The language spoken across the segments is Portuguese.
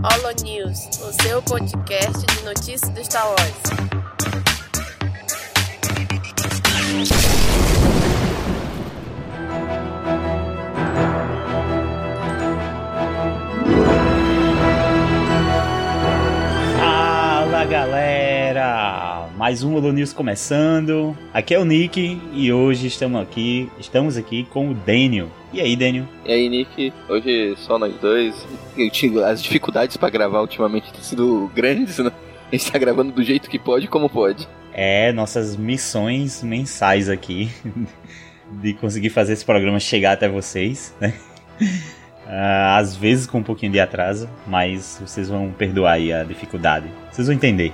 Holo News, o seu podcast de notícias do Star Wars. Fala galera! Mais um Holo News começando. Aqui é o Nick e hoje estamos aqui, estamos aqui com o Daniel. E aí, Daniel? E aí, Nick? Hoje só nós dois. Eu tive as dificuldades pra gravar ultimamente têm sido grandes, né? A gente tá gravando do jeito que pode, como pode. É, nossas missões mensais aqui de conseguir fazer esse programa chegar até vocês, né? Ah, às vezes com um pouquinho de atraso, mas vocês vão perdoar aí a dificuldade. Vocês vão entender.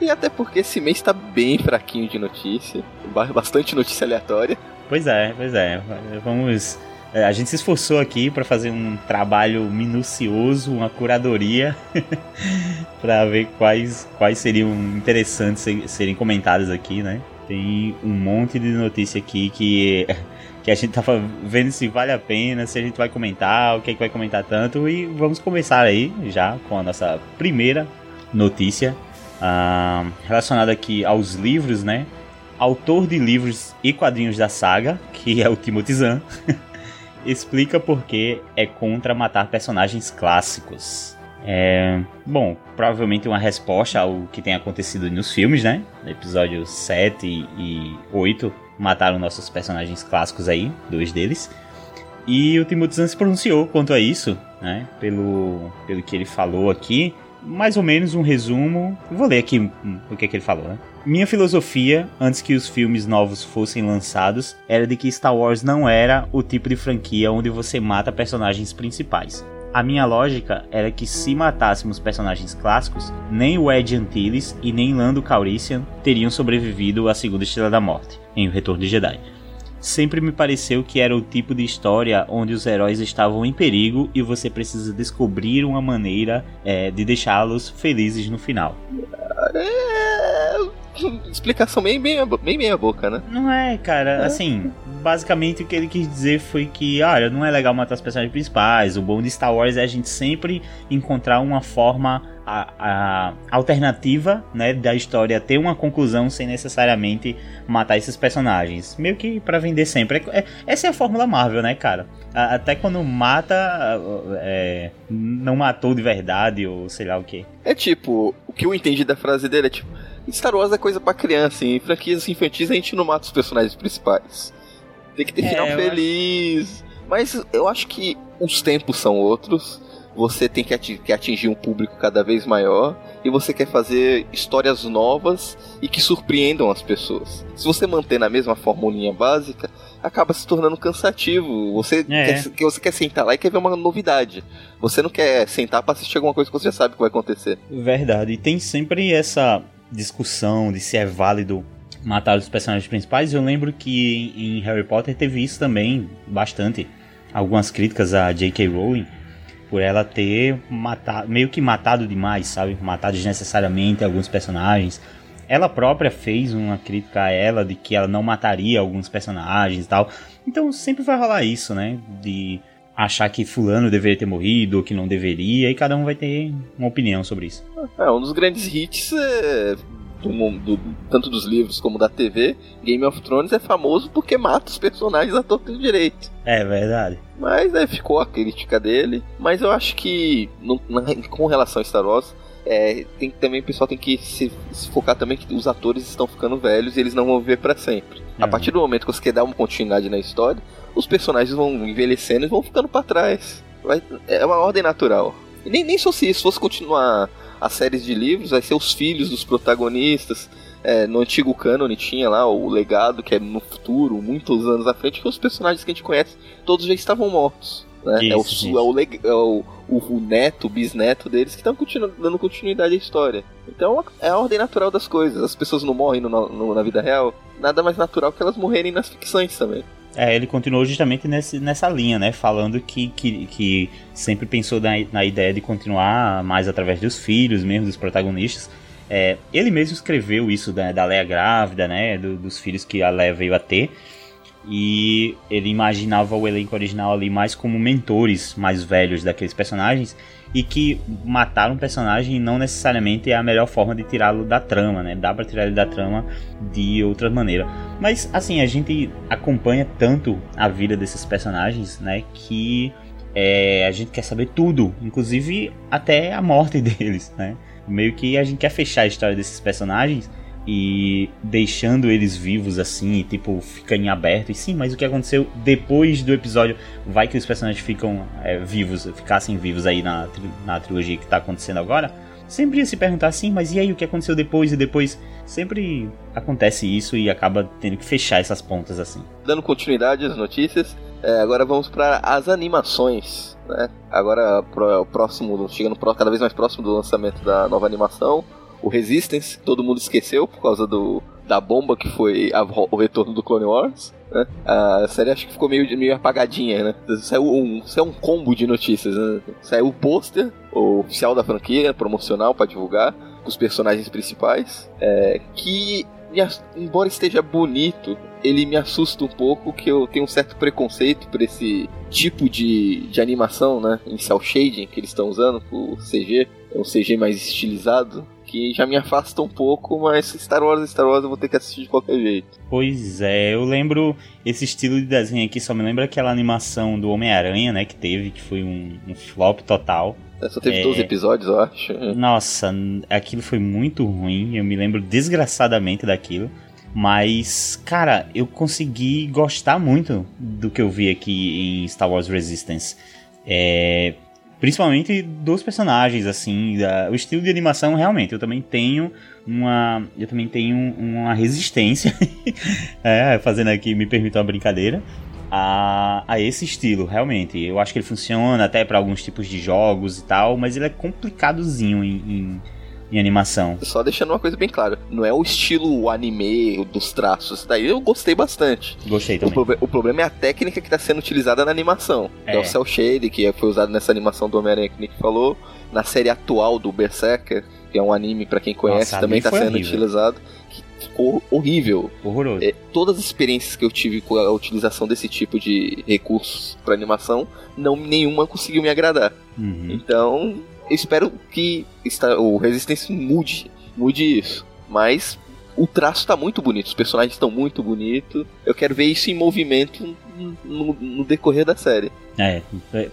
E até porque esse mês tá bem fraquinho de notícia. ba- Bastante notícia aleatória. Pois é, pois é. Vamos. é, A gente se esforçou aqui para fazer um trabalho minucioso, uma curadoria, para ver quais, quais seriam interessantes se- serem comentadas aqui, né? Tem um monte de notícia aqui que, que a gente tava vendo se vale a pena, se a gente vai comentar, o que é que vai comentar tanto. E vamos começar aí já com a nossa primeira notícia ah, relacionada aqui aos livros, né? Autor de livros e quadrinhos da saga, que é o Timothy Zahn, explica por que é contra matar personagens clássicos. É, bom, provavelmente uma resposta ao que tem acontecido nos filmes, né? Episódios 7 e 8 mataram nossos personagens clássicos aí, dois deles. E o Timothy Zahn se pronunciou quanto a isso, né? Pelo, pelo que ele falou aqui. Mais ou menos um resumo. Eu vou ler aqui o que, é que ele falou, né? Minha filosofia, antes que os filmes novos fossem lançados, era de que Star Wars não era o tipo de franquia onde você mata personagens principais. A minha lógica era que se matássemos personagens clássicos, nem o Ed Antilles e nem Lando Calrissian teriam sobrevivido à Segunda Estrela da Morte, em O Retorno de Jedi. Sempre me pareceu que era o tipo de história onde os heróis estavam em perigo e você precisa descobrir uma maneira é, de deixá-los felizes no final. É... Explicação bem, bem, bem meia boca, né? Não é, cara, assim, basicamente o que ele quis dizer foi que, olha, não é legal matar os personagens principais, o bom de Star Wars é a gente sempre encontrar uma forma a, a, alternativa, né, da história ter uma conclusão sem necessariamente matar esses personagens. Meio que pra vender sempre. É- é- essa é a fórmula Marvel, né, cara? A- até quando mata, é, não matou de verdade, ou sei lá o que. É tipo, o que eu entendi da frase dele é tipo, Star Wars é coisa pra criança, em franquias infantis a gente não mata os personagens principais. Tem que ter É, final feliz. Mas eu acho que os tempos são outros. Você tem que ati- que atingir um público cada vez maior e você quer fazer histórias novas e que surpreendam as pessoas. Se você manter na mesma formulinha básica, acaba se tornando cansativo. Você, É. quer, que você quer sentar lá e quer ver uma novidade. Você não quer sentar pra assistir alguma coisa que você já sabe que vai acontecer. Verdade. E tem sempre essa discussão de se é válido matar os personagens principais. Eu lembro que em Harry Potter teve isso também bastante. Algumas críticas a J.K. Rowling por ela ter matado, meio que matado demais, sabe? Matado desnecessariamente alguns personagens. Ela própria fez uma crítica a ela de que ela não mataria alguns personagens e tal. Então sempre vai rolar isso, né? De achar que fulano deveria ter morrido ou que não deveria, e cada um vai ter uma opinião sobre isso. É, um dos grandes hits é, do, do- tanto dos livros como da TV, Game of Thrones é famoso porque mata os personagens a torto e direito. É verdade. Mas né, ficou a crítica dele. Mas eu acho que no- na- com relação a Star Wars, é, tem, também o pessoal tem que se, se focar também que os atores estão ficando velhos e eles não vão viver pra sempre. A Uhum. partir do momento que você quer dar uma continuidade na história, os personagens vão envelhecendo e vão ficando pra trás. Vai- é uma ordem natural. E nem, nem só se isso fosse continuar as séries de livros, vai ser os filhos dos protagonistas. É, no antigo cânone tinha lá o legado, que é no futuro, muitos anos à frente, que os personagens que a gente conhece, todos já estavam mortos. Né? é o, Isso, su- isso. é o, é o, o, o neto, o bisneto deles que estão continu- dando continuidade à história. Então é a ordem natural das coisas. As pessoas não morrem no- no- na vida real. Nada mais natural que elas morrerem nas ficções também. É, ele continuou justamente nesse, nessa linha, né? Falando que, que, que sempre pensou na, na ideia de continuar mais através dos filhos mesmo, dos protagonistas. É, ele mesmo escreveu isso da, da Leia grávida, né? do- dos filhos que a Leia veio a ter. E ele imaginava o elenco original ali mais como mentores mais velhos daqueles personagens e que matar um personagem não necessariamente é a melhor forma de tirá-lo da trama, né? Dá para tirar ele da trama de outra maneira. Mas assim, a gente acompanha tanto a vida desses personagens, né, que é, a gente quer saber tudo, inclusive até a morte deles, né? Meio que a gente quer fechar a história desses personagens e deixando eles vivos assim, e, tipo, fica em aberto. E sim, mas o que aconteceu depois do episódio? Vai que os personagens ficam é, vivos, ficassem vivos aí na, na trilogia que tá acontecendo agora? Sempre ia se perguntar assim, mas e aí o que aconteceu depois e depois? Sempre acontece isso e acaba tendo que fechar essas pontas assim. Dando continuidade às notícias, é, agora vamos para as animações. Né? Agora, pro, próximo, chegando cada vez mais próximo do lançamento da nova animação, o Resistance, todo mundo esqueceu por causa do, da bomba que foi a, o retorno do Clone Wars. Né? A série acho que ficou meio, meio apagadinha, né? Saiu um, saiu um combo de notícias, né? Saiu o pôster oficial da franquia, promocional para divulgar, com os personagens principais, é, que embora esteja bonito, ele me assusta um pouco que eu tenho um certo preconceito por esse tipo de, de animação, né, em cel shading que eles estão usando, o CG, é um CG mais estilizado, que já me afasta um pouco, mas Star Wars Star Wars eu vou ter que assistir de qualquer jeito. Pois é, eu lembro esse estilo de desenho aqui, só me lembra aquela animação do Homem-Aranha, né, que teve, que foi um, um flop total. É, só teve é... 12 episódios, eu acho. Nossa, aquilo foi muito ruim, eu me lembro desgraçadamente daquilo. Mas, cara, eu consegui gostar muito do que eu vi aqui em Star Wars Resistance. É, principalmente dos personagens, assim, da, o estilo de animação realmente. Eu também tenho uma, eu também tenho uma resistência, é, fazendo aqui, me permita uma brincadeira, a, a esse estilo, realmente. Eu acho que ele funciona até para alguns tipos de jogos e tal, mas ele é complicadozinho em, em em animação. Só deixando uma coisa bem clara, não é o estilo anime dos traços, daí eu gostei bastante. Gostei também. O, o problema é a técnica que está sendo utilizada na animação. É. é o cel shade que foi usado nessa animação do Homem-Aranha que Nick falou, na série atual do Berserker, que é um anime para quem conhece, Nossa, também está sendo horrível. utilizado ficou horrível. Horroroso. É, todas as experiências que eu tive com a utilização desse tipo de recursos para animação, não nenhuma conseguiu me agradar. Uhum. Então, espero que o Resistance mude, mude isso. Mas o traço tá muito bonito, os personagens estão muito bonitos. Eu quero ver isso em movimento no, no, decorrer da série. É,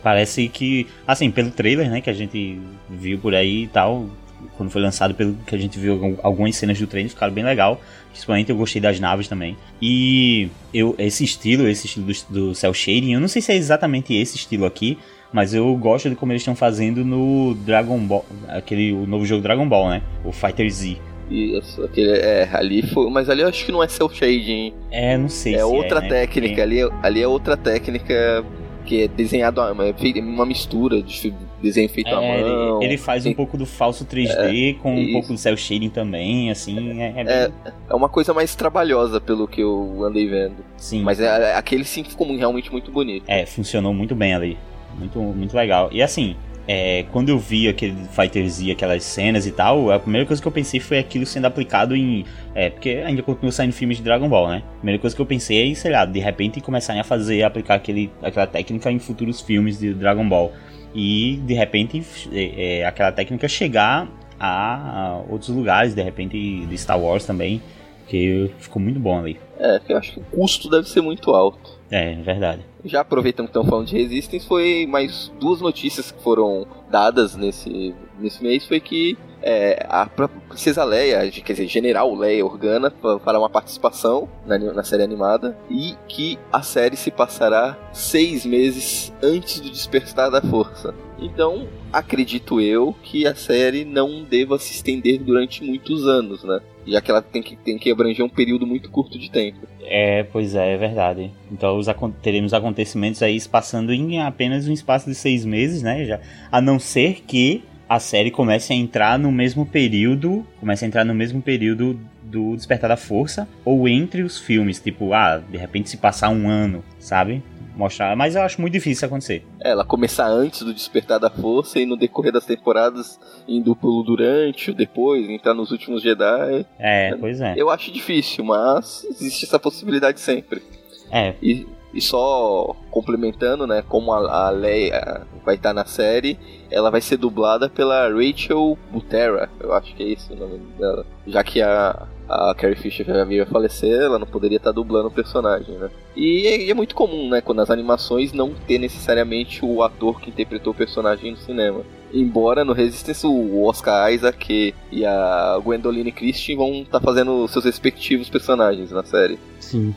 parece que, assim, pelo trailer, né, que a gente viu por aí e tal, quando foi lançado, pelo que a gente viu algumas cenas do trailer, ficaram bem legal. Principalmente eu gostei das naves também. E eu, esse estilo, esse estilo do, do cel shading, eu não sei se é exatamente esse estilo aqui, mas eu gosto de como eles estão fazendo no Dragon Ball, aquele o novo jogo Dragon Ball, né? O Fighter Z. Isso, aquele, é, ali foi. Mas ali eu acho que não é cel shading. É, não sei é se outra é, né? técnica, ali, ali é outra técnica que é desenhado, é uma mistura de desenho feito é, à mão. Ele, ele faz um pouco do falso 3D é, com um isso. pouco do cel shading também, assim, é, é, bem... é, é uma coisa mais trabalhosa pelo que eu andei vendo. Sim. Mas é, aquele sim ficou realmente muito bonito. É, funcionou muito bem ali. Muito, muito legal. E assim, é, quando eu vi aquele Fighter Z, aquelas cenas e tal, a primeira coisa que eu pensei foi aquilo sendo aplicado em. É, porque ainda continua saindo filmes de Dragon Ball, né? A primeira coisa que eu pensei é, sei lá, de repente começarem a fazer, aplicar aquele, aquela técnica em futuros filmes de Dragon Ball. E de repente é, é, aquela técnica chegar a, a outros lugares, de repente de Star Wars também, que ficou muito bom ali. É, eu acho que o custo deve ser muito alto. É, verdade. Já aproveitando que estão falando de Resistance, foi mais duas notícias que foram dadas nesse, nesse mês, foi que é, a Princesa Leia, quer dizer, General Leia Organa, fará uma participação na, na série animada e que a série se passará seis meses antes do despertar da força. Então, acredito eu que a série não deva se estender durante muitos anos, né? Já que ela tem que, tem que abranger um período muito curto de tempo. É, pois é, é verdade. Então os, teremos acontecimentos aí passando em apenas um espaço de seis meses, né? Já, a não ser que a série comece a entrar no mesmo período, comece a entrar no mesmo período do Despertar da Força, ou entre os filmes, tipo, ah, de repente se passar um ano, sabe? Mostrar, mas eu acho muito difícil acontecer. É, ela começar antes do Despertar da Força e no decorrer das temporadas indo pelo durante, depois, entrar nos últimos Jedi. É, pois é. Eu acho difícil, mas existe essa possibilidade sempre. É. E, e só complementando, né, como a, a Leia vai estar na série, ela vai ser dublada pela Rachel Butera, eu acho que é esse o nome dela. Já que a, a Carrie Fisher já veio a falecer, ela não poderia estar dublando o personagem, né? E é, é muito comum, né, quando as animações não ter necessariamente o ator que interpretou o personagem no cinema. Embora no Resistance o Oscar Isaac e a Gwendoline Christie vão estar fazendo seus respectivos personagens na série. Sim.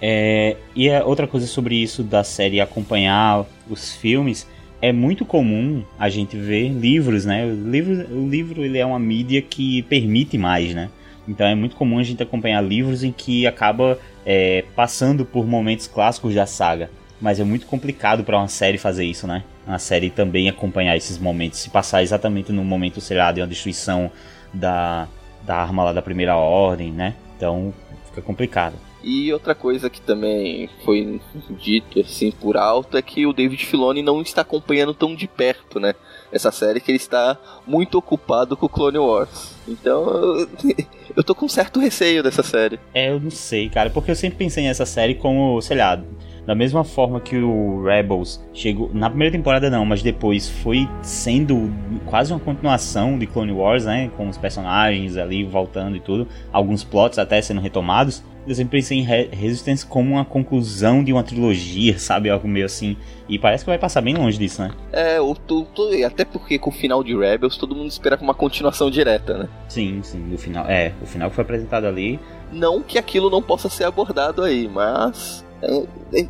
É, e é outra coisa sobre isso da série acompanhar os filmes, é muito comum a gente ver livros, né? O livro, o livro ele é uma mídia que permite mais, né? Então é muito comum a gente acompanhar livros em que acaba é, passando por momentos clássicos da saga. Mas é muito complicado para uma série fazer isso, né? Uma série também acompanhar esses momentos, se passar exatamente no momento, sei lá, de uma destruição da, da arma lá da primeira ordem, né? Então fica complicado. E outra coisa que também foi dito assim por alto é que o David Filoni não está acompanhando tão de perto, né? Essa série que ele está muito ocupado com Clone Wars. Então eu, tô com certo receio dessa série. É, eu não sei, cara, porque eu sempre pensei nessa série como, sei lá, da mesma forma que o Rebels chegou. Na primeira temporada não, mas depois foi sendo quase uma continuação de Clone Wars, né? Com os personagens ali voltando e tudo. Alguns plots até sendo retomados. Eu sempre pensei em Re Resistance como uma conclusão de uma trilogia, sabe? Algo meio assim. E parece que vai passar bem longe disso, né? É, o, tu, tu, até porque com o final de Rebels todo mundo esperava uma continuação direta, né? Sim, sim. O final, é, o final que foi apresentado ali. Não que aquilo não possa ser abordado aí, mas. É, é,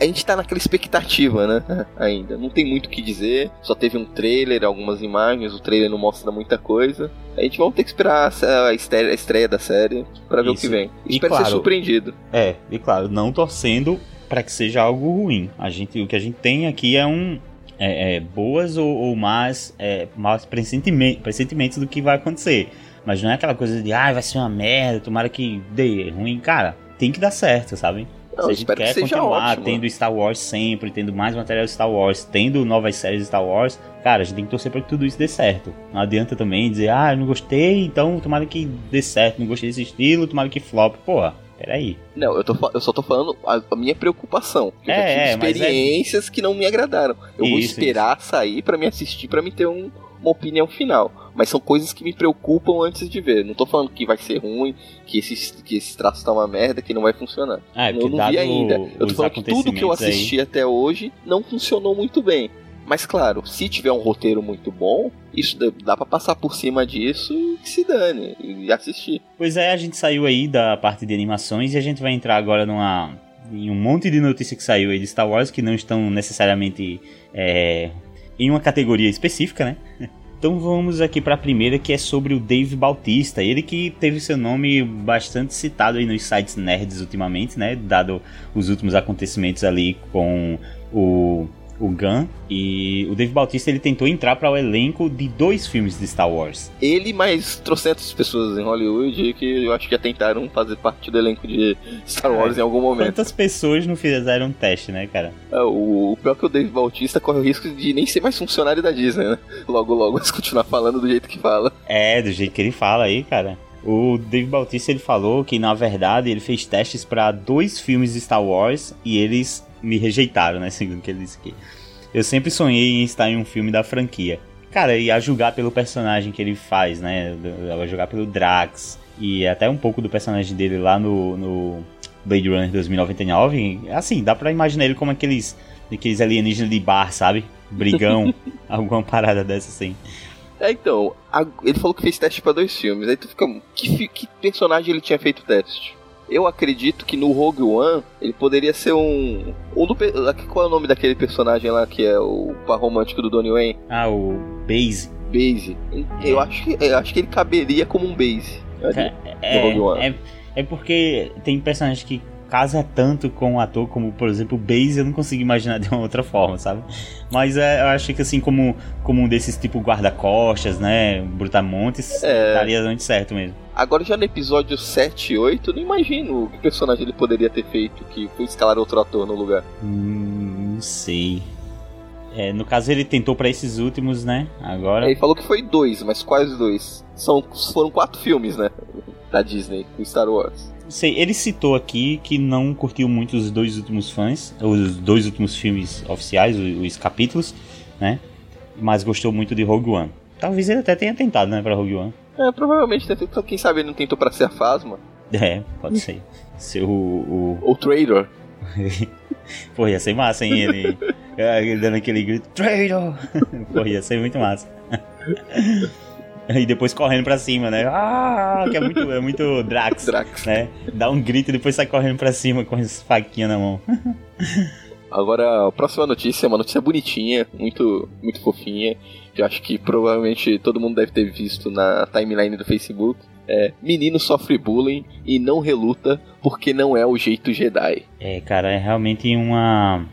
a gente tá naquela expectativa, né? Ainda. Não tem muito o que dizer. Só teve um trailer, algumas imagens. O trailer não mostra muita coisa. A gente vai ter que esperar a estreia, a estreia da série para ver Isso. o que vem. E Espero claro, ser surpreendido. É, e claro, não torcendo para que seja algo ruim. A gente, o que a gente tem aqui é um. É, é, boas ou, ou más, é, pressentimentos, pressentimentos do que vai acontecer. Mas não é aquela coisa de, ah, vai ser uma merda, tomara que dê ruim. Cara, tem que dar certo, sabe? Não, Se a gente quer que continuar ótimo. tendo Star Wars sempre, tendo mais material de Star Wars, tendo novas séries de Star Wars, cara, a gente tem que torcer para que tudo isso dê certo. Não adianta também dizer, ah, eu não gostei, então tomara que dê certo, não gostei desse estilo, tomara que flop. Porra, peraí. Não, eu, tô, eu só tô falando a, a minha preocupação. Eu é, já tive é, experiências é... que não me agradaram. Eu isso, vou esperar isso. sair para me assistir, para me ter um, uma opinião final. Mas são coisas que me preocupam antes de ver. Não tô falando que vai ser ruim, que esse, que esse traço tá uma merda, que não vai funcionar. Ah, é, eu não vi ainda. Eu tô falando que tudo que eu assisti aí... até hoje não funcionou muito bem. Mas claro, se tiver um roteiro muito bom, isso dá para passar por cima disso e que se dane e assistir. Pois é, a gente saiu aí da parte de animações e a gente vai entrar agora numa em um monte de notícias que saiu aí de Star Wars que não estão necessariamente é, em uma categoria específica, né? Então vamos aqui para a primeira que é sobre o Dave Bautista, ele que teve seu nome bastante citado aí nos sites nerds ultimamente, né, dado os últimos acontecimentos ali com o o Gunn, e o Dave Bautista ele tentou entrar para o elenco de dois filmes de Star Wars. Ele mais trocentas pessoas em Hollywood que eu acho que já tentaram fazer parte do elenco de Star Wars é, em algum momento. Quantas pessoas não fizeram um teste, né, cara? É, o, o pior que o Dave Bautista corre o risco de nem ser mais funcionário da Disney, né? Logo, logo, mas continuar falando do jeito que fala. É, do jeito que ele fala aí, cara. O Dave Bautista ele falou que na verdade ele fez testes para dois filmes de Star Wars e eles me rejeitaram, né? Segundo que ele disse aqui. Eu sempre sonhei em estar em um filme da franquia. Cara, e a julgar pelo personagem que ele faz, né? A julgar pelo Drax. E até um pouco do personagem dele lá no, no Blade Runner 2099. Assim, dá pra imaginar ele como aqueles, aqueles alienígenas de bar, sabe? Brigão, alguma parada dessa assim. É, então, a, ele falou que fez teste para dois filmes. Aí tu fica. Que, que personagem ele tinha feito teste? Eu acredito que no Rogue One ele poderia ser um. um do, qual é o nome daquele personagem lá que é o par romântico do Donnie Wayne? Ah, o Base. Base. Eu acho que, eu acho que ele caberia como um Base. É, é, é, é porque tem personagens que casa tanto com o ator como, por exemplo, o Base, eu não consigo imaginar de uma outra forma, sabe? Mas é, eu acho que assim, como, como um desses tipo guarda-costas, né? Brutamontes, é... daria muito certo mesmo. Agora já no episódio 7 e 8, eu não imagino que personagem ele poderia ter feito que foi escalar outro ator no lugar. Hum, não sei. É, no caso ele tentou para esses últimos, né? Agora. Ele falou que foi dois, mas quais dois? São, foram quatro filmes, né? Da Disney com Star Wars. Sei, ele citou aqui que não curtiu muito os dois últimos fãs, os dois últimos filmes oficiais, os, os capítulos, né? Mas gostou muito de Rogue One. Talvez ele até tenha tentado, né, pra Rogue One. É, provavelmente tentou, quem sabe ele não tentou pra ser a Fasma. É, pode ser. Ser o. O, o Trader. Pô, ia ser massa, hein? Ele, ele dando aquele grito, Trader! Pô, ia ser muito massa. E depois correndo pra cima, né? Ah, que é muito, é muito Drax. Drax. Né? Dá um grito e depois sai correndo pra cima com as faquinhas na mão. Agora, a próxima notícia é uma notícia bonitinha, muito, muito fofinha. Que eu acho que provavelmente todo mundo deve ter visto na timeline do Facebook. É, menino sofre bullying e não reluta porque não é o jeito Jedi. É, cara, é realmente uma.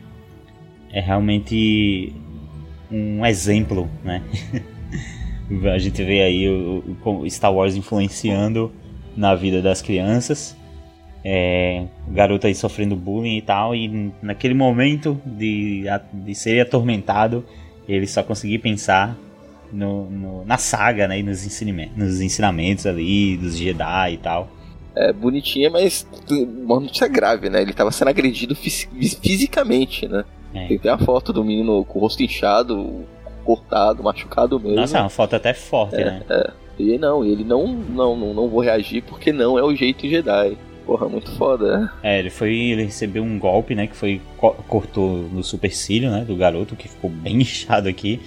É realmente um exemplo, né? A gente vê aí o, o Star Wars influenciando na vida das crianças. É, o garoto aí sofrendo bullying e tal, e naquele momento de, de ser atormentado, ele só conseguia pensar no, no, na saga, né, e nos ensinamentos, nos ensinamentos ali dos Jedi e tal. É bonitinha, mas uma notícia grave, né? Ele estava sendo agredido fisicamente, né? É. Tem até a foto do menino com o rosto inchado, cortado, machucado mesmo. Nossa, é uma foto até forte, é, né? É. E não, ele não, não, não, não vou reagir porque não é o jeito Jedi. Porra, muito foda. Né? É, ele foi. Ele recebeu um golpe, né? Que foi. cortou no supercílio, né? Do garoto, que ficou bem inchado aqui.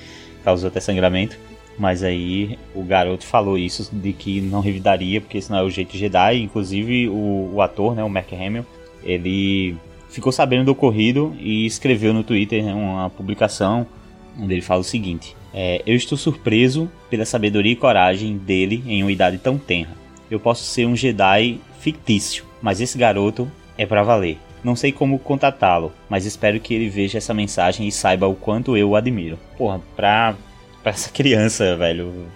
Causou até sangramento. Mas aí o garoto falou isso de que não revidaria, porque esse não é o jeito Jedi. Inclusive o, o ator, né? O Mark Hamill, ele ficou sabendo do ocorrido e escreveu no Twitter né, uma publicação onde ele fala o seguinte: é, Eu estou surpreso pela sabedoria e coragem dele em uma idade tão tenra. Eu posso ser um Jedi fictício, mas esse garoto é para valer. Não sei como contatá-lo, mas espero que ele veja essa mensagem e saiba o quanto eu o admiro. Porra, pra, pra essa criança, velho,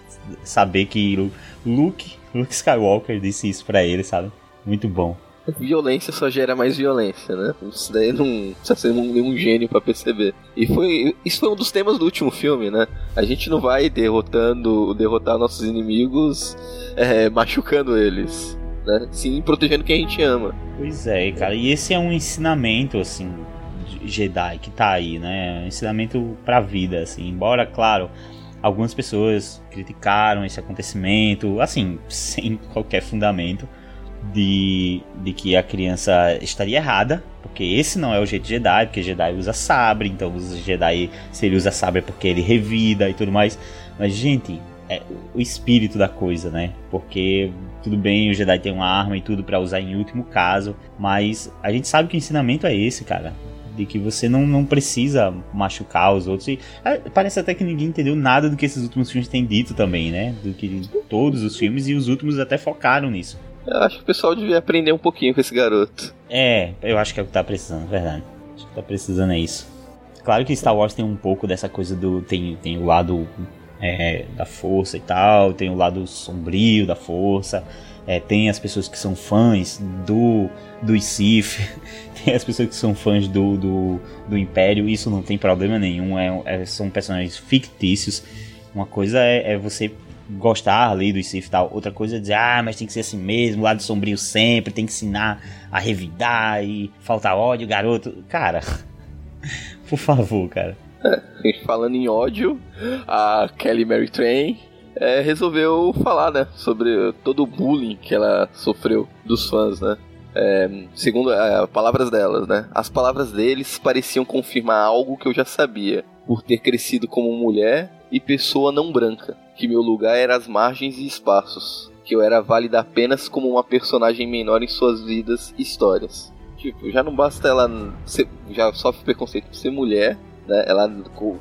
saber que Luke, Luke Skywalker disse isso pra ele, sabe? Muito bom. Violência só gera mais violência, né? Isso daí não precisa ser nenhum gênio para perceber. E foi isso foi um dos temas do último filme, né? A gente não vai derrotando, derrotar nossos inimigos é, machucando eles, né? Sim, protegendo quem a gente ama. Pois é, cara. E esse é um ensinamento, assim, Jedi que tá aí, né? Um ensinamento pra vida, assim. Embora, claro, algumas pessoas criticaram esse acontecimento, assim, sem qualquer fundamento de, de que a criança estaria errada, porque esse não é o jeito Jedi, porque Jedi usa sabre, então os Jedi, se ele usa sabre é porque ele revida e tudo mais. Mas, gente, é o espírito da coisa, né? Porque tudo bem, o Jedi tem uma arma e tudo para usar em último caso, mas a gente sabe que o ensinamento é esse, cara. De que você não, não precisa machucar os outros. E é, parece até que ninguém entendeu nada do que esses últimos filmes têm dito também, né? Do que todos os filmes e os últimos até focaram nisso. Eu acho que o pessoal devia aprender um pouquinho com esse garoto. É, eu acho que é o que tá precisando, verdade. Acho que tá precisando é isso. Claro que Star Wars tem um pouco dessa coisa do. Tem, tem o lado é, da força e tal, tem o lado sombrio da força. É, tem as pessoas que são fãs do, do Sith, tem as pessoas que são fãs do, do, do Império, isso não tem problema nenhum, é, é são personagens fictícios. Uma coisa é, é você gostar ali do Sif e tal. Outra coisa é dizer, ah, mas tem que ser assim mesmo, lado sombrio sempre, tem que ensinar a revidar e faltar ódio, garoto. Cara, por favor, cara. É, falando em ódio, a Kelly Mary Train é, resolveu falar, né, sobre todo o bullying que ela sofreu dos fãs, né. É, segundo é, palavras delas, né? As palavras deles pareciam confirmar algo que eu já sabia, por ter crescido como mulher e pessoa não branca que meu lugar era as margens e espaços, que eu era válida apenas como uma personagem menor em suas vidas e histórias. Tipo, já não basta ela ser, já sofre preconceito por ser mulher, né? Ela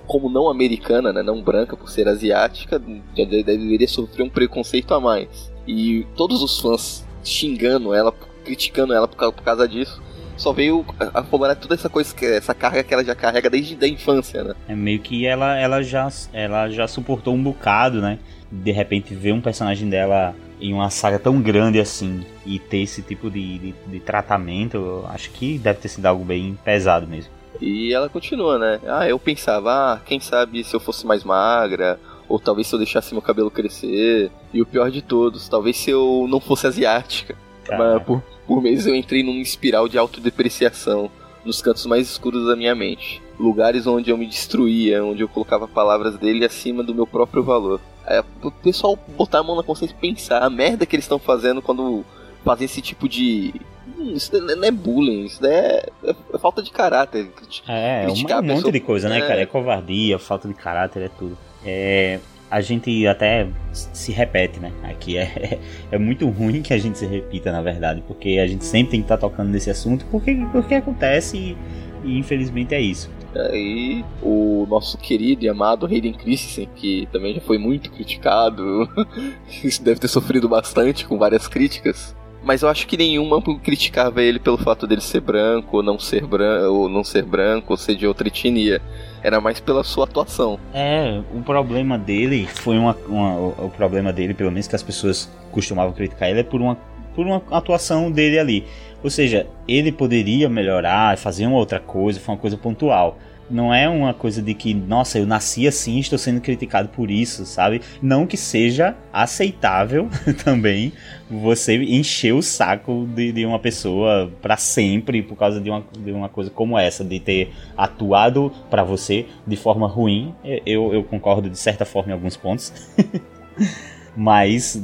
como não americana, né, não branca por ser asiática, já deveria sofrer um preconceito a mais. E todos os fãs xingando ela, criticando ela por causa disso só veio afogando toda essa coisa, essa carga que ela já carrega desde a infância, né? É meio que ela, ela, já, ela já suportou um bocado, né? De repente ver um personagem dela em uma saga tão grande assim e ter esse tipo de, de, de tratamento, acho que deve ter sido algo bem pesado mesmo. E ela continua, né? Ah, eu pensava, ah, quem sabe se eu fosse mais magra, ou talvez se eu deixasse meu cabelo crescer, e o pior de todos, talvez se eu não fosse asiática. Mas, por, Por meses eu entrei numa espiral de autodepreciação nos cantos mais escuros da minha mente. Lugares onde eu me destruía, onde eu colocava palavras dele acima do meu próprio valor. É, o pessoal botar a mão na consciência e pensar a merda que eles estão fazendo quando fazem esse tipo de. Hum, isso não é bullying, isso é, é, é falta de caráter. É, é um, monte de coisa, né, é. cara? É covardia, falta de caráter, é tudo. É, a gente até se repete, né? Aqui é, é muito ruim que a gente se repita, na verdade, porque a gente sempre tem que estar tá tocando nesse assunto, porque, porque acontece e, e infelizmente é isso. Aí o nosso querido e amado Hayden Christensen, que também já foi muito criticado, deve ter sofrido bastante com várias críticas. Mas eu acho que nenhuma criticava ele pelo fato dele ser branco, ou não ser branco, ou não ser branco, ou ser de outra etnia. Era mais pela sua atuação. É, o problema dele foi uma, uma o problema dele, pelo menos que as pessoas costumavam criticar ele, é por uma por uma atuação dele ali. Ou seja, ele poderia melhorar, fazer uma outra coisa, foi uma coisa pontual. Não é uma coisa de que, nossa, eu nasci assim, estou sendo criticado por isso, sabe? Não que seja aceitável também você encher o saco de, de uma pessoa para sempre por causa de uma, de uma coisa como essa, de ter atuado para você de forma ruim. Eu, eu concordo de certa forma em alguns pontos. Mas,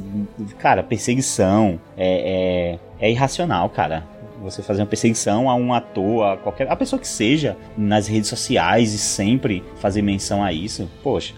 cara, perseguição é, é, é irracional, cara você fazer uma perseguição a um ator, a qualquer. a pessoa que seja, nas redes sociais e sempre fazer menção a isso, poxa.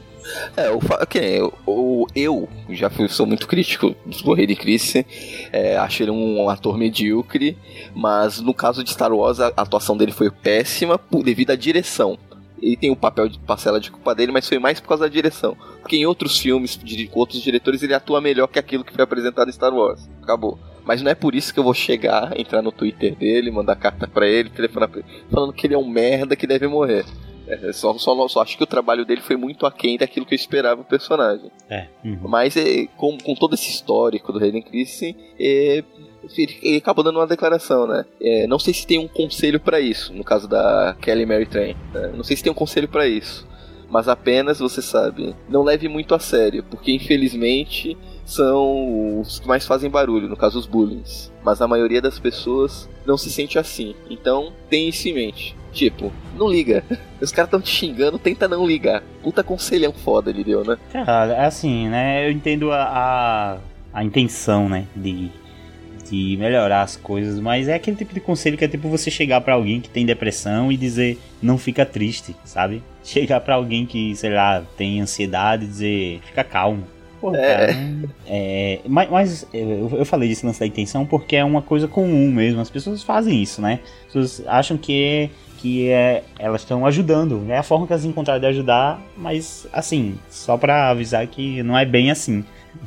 É, o, okay, o, eu já fui, sou muito crítico do Hayden Christensen, é, acho ele um ator medíocre, mas no caso de Star Wars a atuação dele foi péssima devido à direção. Ele tem o papel de parcela de culpa dele, mas foi mais por causa da direção. Porque em outros filmes, de outros diretores, ele atua melhor que aquilo que foi apresentado em Star Wars. Acabou. Mas não é por isso que eu vou chegar, entrar no Twitter dele, mandar carta para ele, telefonar pra ele, falando que ele é um merda que deve morrer. É, só, só, só acho que o trabalho dele foi muito aquém daquilo que eu esperava do personagem. É. Uhum. Mas é, com, com todo esse histórico do Hayden Christensen, é, ele, ele acabou dando uma declaração, né? É, não sei se tem um conselho para isso, no caso da Kelly Mary Train. Né? Não sei se tem um conselho para isso. Mas apenas, você sabe, não leve muito a sério, porque infelizmente são os que mais fazem barulho, no caso os bullies. Mas a maioria das pessoas não se sente assim. Então, tenha isso em mente. Tipo, não liga. Os caras estão te xingando, tenta não ligar. Puta conselhão foda ele deu, né? Cara, é assim, né? Eu entendo a, a, a intenção, né? De, de melhorar as coisas, mas é aquele tipo de conselho que é tipo você chegar para alguém que tem depressão e dizer não fica triste, sabe? Chegar para alguém que, sei lá, tem ansiedade e dizer fica calmo. Pô, é. cara, é, mas, mas eu, eu, falei disso lance da intenção porque é uma coisa comum mesmo. As pessoas fazem isso, né? As pessoas acham que, que é, elas estão ajudando. É a forma que elas encontraram de ajudar, mas assim, só pra avisar que não é bem assim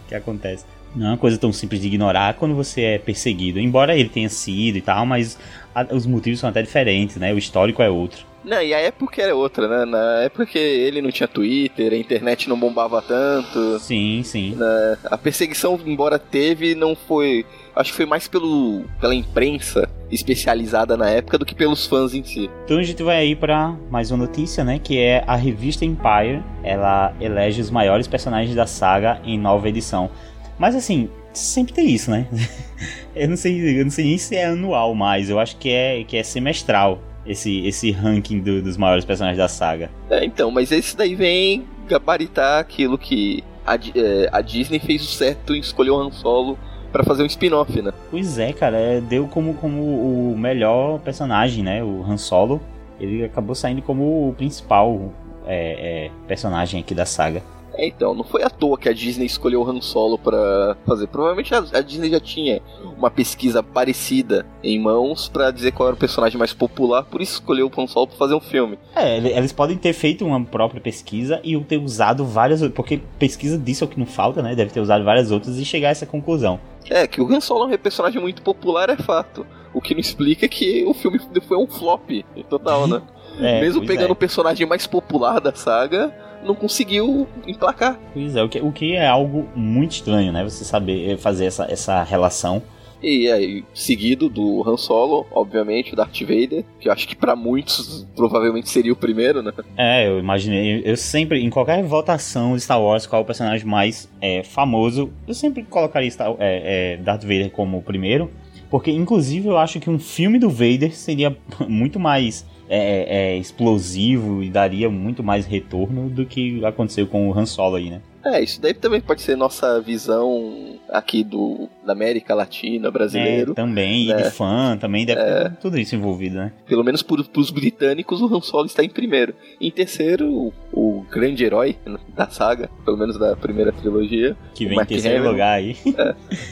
que acontece. Não é uma coisa tão simples de ignorar quando você é perseguido. Embora ele tenha sido e tal, mas a, os motivos são até diferentes, né? O histórico é outro. Não, e a época era outra, né? Na época que ele não tinha Twitter, a internet não bombava tanto. Sim, sim. Né? A perseguição, embora teve, não foi. Acho que foi mais pelo, pela imprensa especializada na época do que pelos fãs em si. Então a gente vai aí para mais uma notícia, né? Que é a revista Empire. Ela elege os maiores personagens da saga em nova edição. Mas assim, sempre tem isso, né? eu não sei, eu não sei nem se é anual mais. Eu acho que é que é semestral esse, esse ranking do, dos maiores personagens da saga. É, então, mas esse daí vem gabaritar aquilo que a, é, a Disney fez o certo em escolher o Han Solo para fazer um spin-off, né? Pois é, cara, é, deu como, como o melhor personagem, né? O Han Solo. Ele acabou saindo como o principal é, é personagem aqui da saga. É, então, não foi à toa que a Disney escolheu o Han Solo para fazer. Provavelmente a, a, Disney já tinha uma pesquisa parecida em mãos para dizer qual era o personagem mais popular, por isso escolheu o Han Solo para fazer um filme. É, eles podem ter feito uma própria pesquisa e ter usado várias, porque pesquisa disso é o que não falta, né? Deve ter usado várias outras e chegar a essa conclusão. É, que o Han Solo é um personagem muito popular é fato. O que não explica é que o filme foi um flop total, né? É, Mesmo pegando é. o personagem mais popular da saga, não conseguiu emplacar. Pois é, o que, o que é algo muito estranho, né? Você saber eh, fazer essa, essa relação. E aí, seguido do Han Solo, obviamente, o Darth Vader, que eu acho que para muitos provavelmente seria o primeiro, né? É, eu imaginei. Eu sempre, em qualquer votação de Star Wars, qual é o personagem mais é, famoso, eu sempre colocaria Star, é, é, Darth Vader como o primeiro. Porque, inclusive, eu acho que um filme do Vader seria muito mais é, é, explosivo e daria muito mais retorno do que aconteceu com o Han Solo aí, né? É, isso daí também pode ser nossa visão aqui do da América Latina, brasileiro. É, também, né? e de fã, também deve É. ter tudo isso envolvido, né? Pelo menos por, pros britânicos, o Han Solo está em primeiro. Em terceiro, o, o grande herói da saga, pelo menos da primeira trilogia, Que vem em terceiro lugar aí.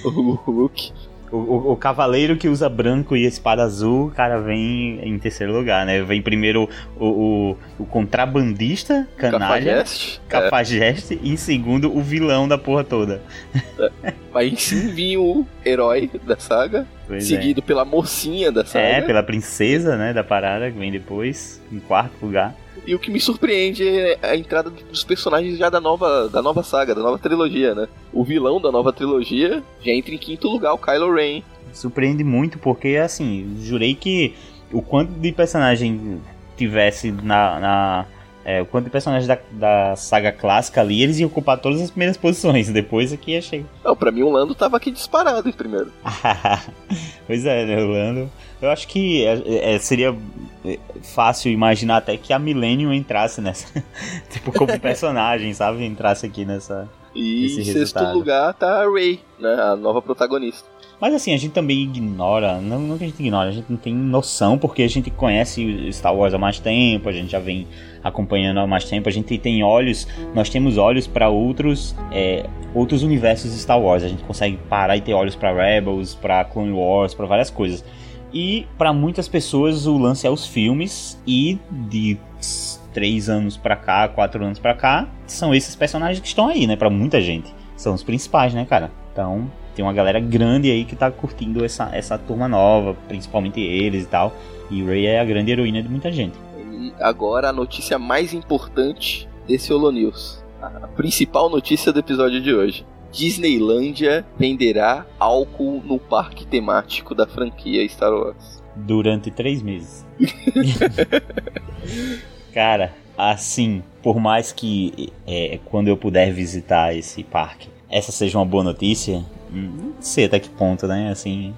o Luke. O, o- o cavaleiro que usa branco e espada azul, cara, vem em terceiro lugar, né? Vem primeiro o, o, contrabandista, canalha, Cafajeste. É, cafajeste, e em segundo o vilão da porra toda. aí sim vinha o herói da saga, Pois seguido pela mocinha da é. saga. É, pela princesa, né, da parada, que vem depois, em quarto lugar. E o que me surpreende é a entrada dos personagens já da nova, da nova saga, da nova trilogia, né? O vilão da nova trilogia já entra em quinto lugar, o Kylo Ren. Surpreende muito, porque, assim, jurei que o quanto de personagem tivesse na... na é, o quanto de personagens da, da saga clássica ali, eles iam ocupar todas as primeiras posições. Depois aqui ia chegar. Não, pra mim o Lando tava aqui disparado em primeiro. pois é, né, Orlando? Eu acho que é, é, seria fácil imaginar até que a Millennium entrasse nessa. tipo, como personagem, sabe? Entrasse aqui nessa. E em sexto lugar tá a Rey, né? A nova protagonista. Mas assim, a gente também ignora, não, não que a gente ignora, a gente não tem noção, porque a gente conhece Star Wars há mais tempo, a gente já vem acompanhando há mais tempo, a gente tem olhos, nós temos olhos para outros é, outros universos de Star Wars, a gente consegue parar e ter olhos para Rebels, para Clone Wars, para várias coisas. E para muitas pessoas o lance é os filmes e de três anos pra cá, quatro anos pra cá, são esses personagens que estão aí, né? Pra muita gente. São os principais, né, cara? Então, tem uma galera grande aí que tá curtindo essa, essa turma nova, principalmente eles e tal. E Rey é a grande heroína de muita gente. E agora a notícia mais importante desse Holo News. A principal notícia do episódio de hoje. Disneylândia venderá álcool no parque temático da franquia Star Wars. Durante três meses. cara, assim, por mais que é, quando eu puder visitar esse parque, essa seja uma boa notícia, hum, não sei até que ponto, né? Assim.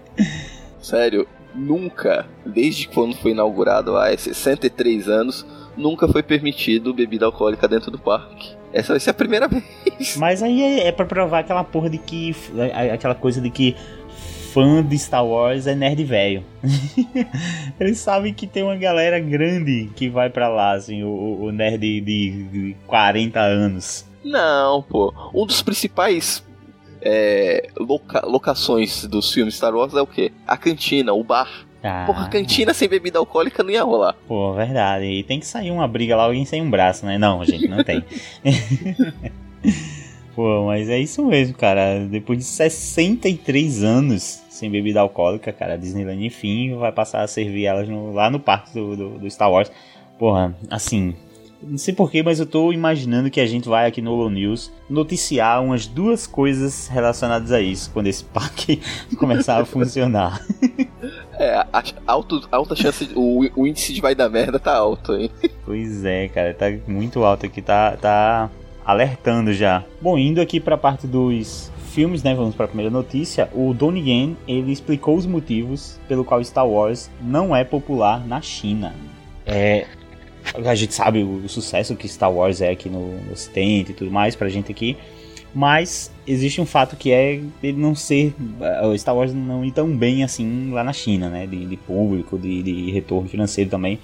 Sério, nunca, desde quando foi inaugurado há 63 anos, nunca foi permitido bebida alcoólica dentro do parque. Essa vai ser a primeira vez. Mas aí é, é pra provar aquela porra de que. a- Aquela coisa de que fã de Star Wars é nerd velho. Eles sabem que tem uma galera grande que vai pra lá, assim, o, o nerd de, de 40 anos. Não, pô. Um dos principais é, loca- locações dos filmes Star Wars é o quê? A cantina, o bar. Ah, Porra, cantina sem bebida alcoólica não ia rolar. Pô, verdade. E tem que sair uma briga lá, alguém sem um braço, né? Não, gente, não tem. Pô, mas é isso mesmo, cara. Depois de 63 anos sem bebida alcoólica, cara, a Disneyland, enfim, vai passar a servir elas no- lá no parque do, do, do Star Wars. Porra, assim, não sei porquê, mas eu tô imaginando que a gente vai aqui no Holo News noticiar umas duas coisas relacionadas a isso, quando esse parque começar a funcionar. É, a, a- alto, alta chance, de- o, o índice de vai dar merda tá alto, hein? Pois é, cara, tá muito alto aqui, tá, tá alertando já. Bom, indo aqui pra parte dos filmes, né, vamos pra primeira notícia. O Donnie Yen, ele explicou os motivos pelo qual Star Wars não é popular na China. É, a gente sabe o, o sucesso que Star Wars é aqui no, ocidente e tudo mais pra gente aqui. Mas existe um fato que é ele não ser. eh, O Star Wars não ir tão bem assim lá na China, né? De, de público, de, de retorno financeiro também.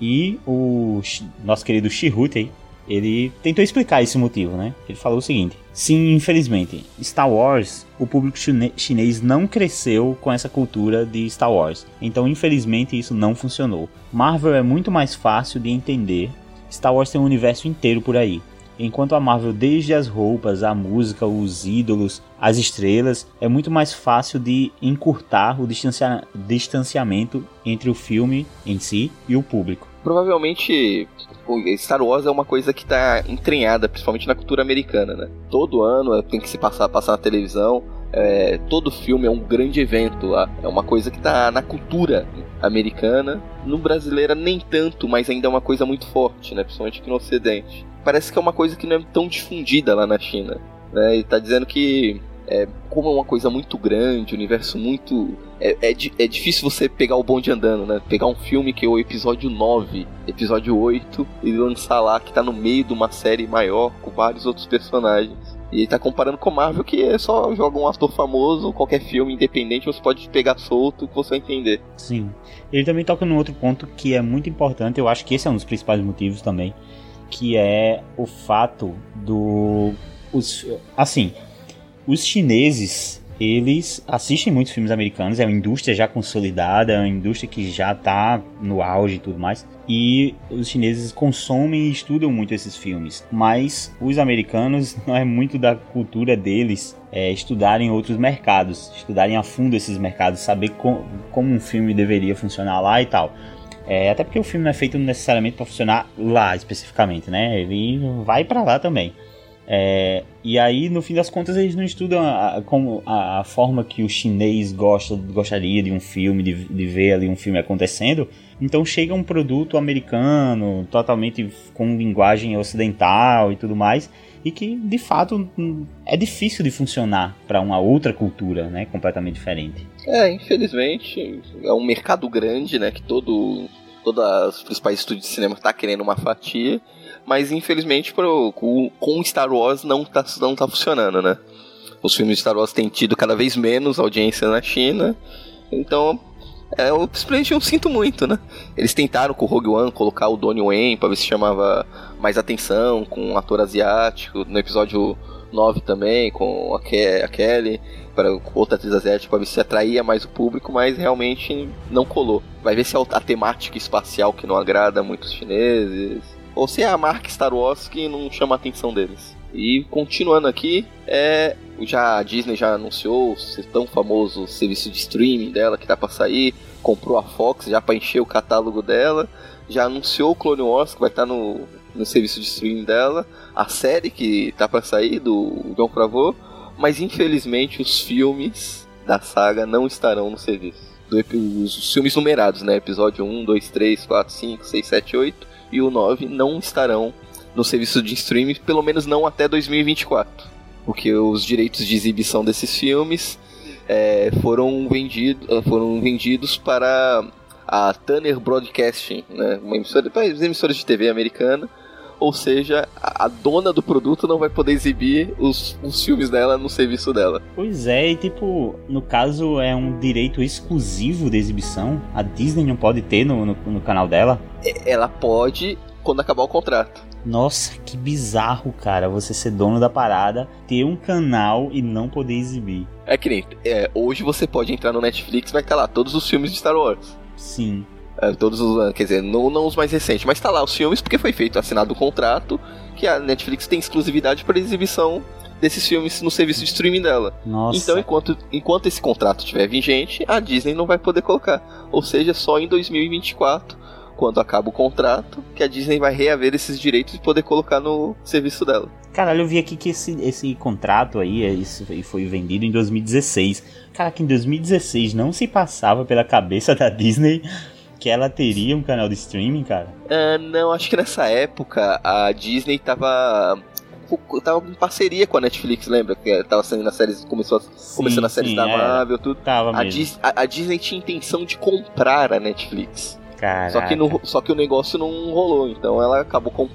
E o nosso querido Shihute, ele tentou explicar esse motivo, né? Ele falou o seguinte: Sim, infelizmente, Star Wars, o público chinês não cresceu com essa cultura de Star Wars. Então, infelizmente, isso não funcionou. Marvel é muito mais fácil de entender. Star Wars tem um universo inteiro por aí. Enquanto a Marvel, desde as roupas, a música, os ídolos, as estrelas, é muito mais fácil de encurtar o distancia- distanciamento entre o filme em si e o público. Provavelmente o Star Wars é uma coisa que tá entranhada, principalmente na cultura americana, né? Todo ano é, tem que se passar, passar na televisão. é, todo filme é um grande evento. É uma coisa que tá na cultura americana. No brasileira nem tanto, mas ainda é uma coisa muito forte, né? Principalmente aqui no Ocidente. Parece que é uma coisa que não é tão difundida lá na China. Né? E tá dizendo que é, como é uma coisa muito grande, universo muito. É, é, é, difícil você pegar o bonde andando, né? Pegar um filme que é o episódio 9, episódio 8, e lançar lá que tá no meio de uma série maior com vários outros personagens. E ele tá comparando com Marvel, que é só joga um ator famoso, qualquer filme independente você pode pegar solto que você vai entender. Sim. Ele também toca num outro ponto que é muito importante, eu acho que esse é um dos principais motivos também, que é o fato do. Os, assim, os chineses, eles assistem muitos filmes americanos, é uma indústria já consolidada, é uma indústria que já está no auge e tudo mais. E os chineses consomem e estudam muito esses filmes. Mas os americanos não é muito da cultura deles é, estudarem outros mercados, estudarem a fundo esses mercados, saber com, como um filme deveria funcionar lá e tal. É, até porque o filme não é feito necessariamente para funcionar lá especificamente, né? Ele vai para lá também. É, e aí, no fim das contas, eles não estudam a, a, como a, a, forma que o chinês gosta, gostaria de um filme, de, de, ver ali um filme acontecendo. Então chega um produto americano, totalmente com linguagem ocidental e tudo mais, e que de fato é difícil de funcionar para uma outra cultura, né, completamente diferente. É, infelizmente é um mercado grande, né, que todo todos os principais estúdios de cinema tá querendo uma fatia mas infelizmente pro, com, com Star Wars não tá, não tá funcionando, né? Os filmes de Star Wars têm tido cada vez menos audiência na China, então é, eu sinto muito, né? Eles tentaram com o Rogue One colocar o Donnie Wayne pra ver se chamava mais atenção, com um ator asiático, no episódio 9 também, com a, Ke a Kelly, para outra atriz asiática, pra ver se atraía mais o público, mas realmente não colou. Vai ver se é a temática espacial que não agrada muitos chineses ou se é a marca Star Wars que não chama a atenção deles. E continuando aqui, é, já a Disney já anunciou o tão famoso serviço de streaming dela que tá para sair, comprou a Fox já para encher o catálogo dela, já anunciou o Clone Wars que vai estar tá no, no serviço de streaming dela, a série que tá para sair do John Favreau, mas infelizmente os filmes da saga não estarão no serviço. Do, os filmes numerados, né? Episódio 1, 2, 3, 4, 5, 6, 7, 8 e o 9 não estarão no serviço de streaming, pelo menos não até 2024. Porque os direitos de exibição desses filmes é, foram, vendido, é, foram vendidos para a Turner Broadcasting, né, uma emissora para as emissoras de TV americana. Ou seja, a, dona do produto não vai poder exibir os, os filmes dela no serviço dela. Pois é, e tipo, no caso é um direito exclusivo de exibição. A Disney não pode ter no, no, no canal dela. Ela pode quando acabar o contrato. Nossa, que bizarro, cara, você ser dono da parada, ter um canal e não poder exibir. É que nem, é, hoje você pode entrar no Netflix, vai estar lá todos os filmes de Star Wars. Sim. É, todos os, quer dizer, não, não os mais recentes, mas tá lá os filmes porque foi feito, assinado o contrato que a Netflix tem exclusividade para exibição desses filmes no serviço de streaming dela. Nossa. Então, enquanto, enquanto esse contrato estiver vigente, a Disney não vai poder colocar. Ou seja, só em 2024, quando acaba o contrato, que a Disney vai reaver esses direitos e poder colocar no serviço dela. Caralho, eu vi aqui que esse, esse contrato aí esse foi vendido em 2016. Cara, que em 2016 não se passava pela cabeça da Disney que ela teria um canal de streaming, cara? Uh, não, acho que nessa época a Disney tava tava em parceria com a Netflix, lembra? Que tava saindo na séries, começou sim, começando as séries da é. Marvel, tudo. Tava a, Dis, a, a, Disney tinha intenção de comprar a Netflix. Caraca. Só que, no, só que o negócio não rolou, então ela acabou com,